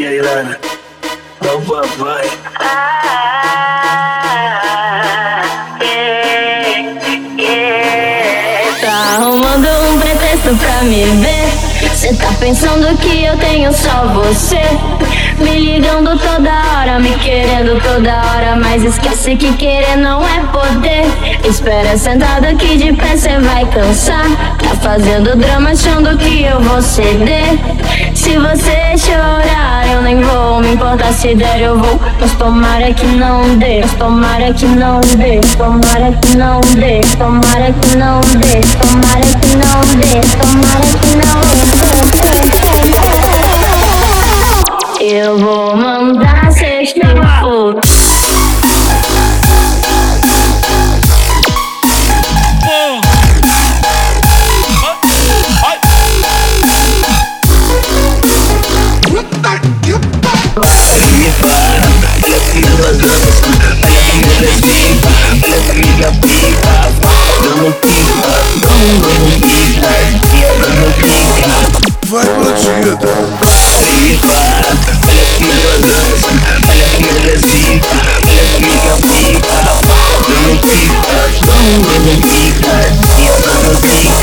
E aí, Lana? Dá o papai. Tá arrumando um pretexto pra me ver. Cê tá pensando que eu tenho só você. Me ligando toda hora, me querendo toda hora. Mas esquece que querer não é poder. Espera sentado aqui de pé, cê vai cansar. Tá fazendo drama achando que eu vou ceder. Se você chorar, eu nem vou me importar se der, eu vou. Mas tomara que não dê, mas tomara que não dê, tomara que não dê, tomara que não dê, tomara que não dê, tomara que não dê. Eu vou mandar Para, olha como ela dança. Olha como ela viva, olha essa amiga viva. Dando dando pipa, dando pipa.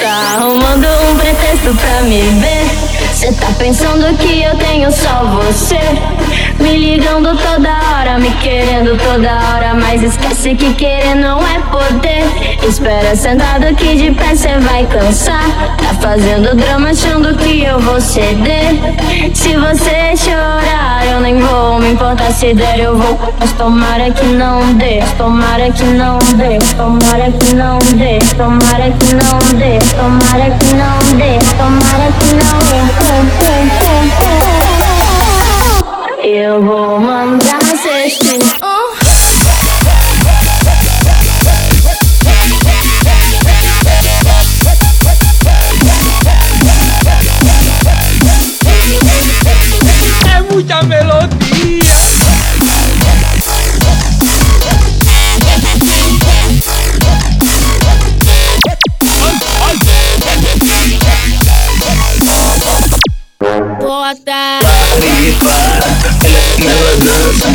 Tá arrumando um pretexto pra me ver. Cê tá pensando que eu tenho só você. Me ligando toda hora, me querendo toda hora. Mas esquece que querer não é poder. Espera sentado aqui de pé, cê vai cansar. Tá fazendo drama achando que eu vou ceder. Se você chorar, eu nem vou me importar se der, eu vou. Mas tomara que não dê, tomara que não dê, mas tomara que não dê, tomara que não dê, tomara que não dê, tomara que não dê. Eu vou mandar cês É muita melodia. Bota. Me para, olha como ela dança.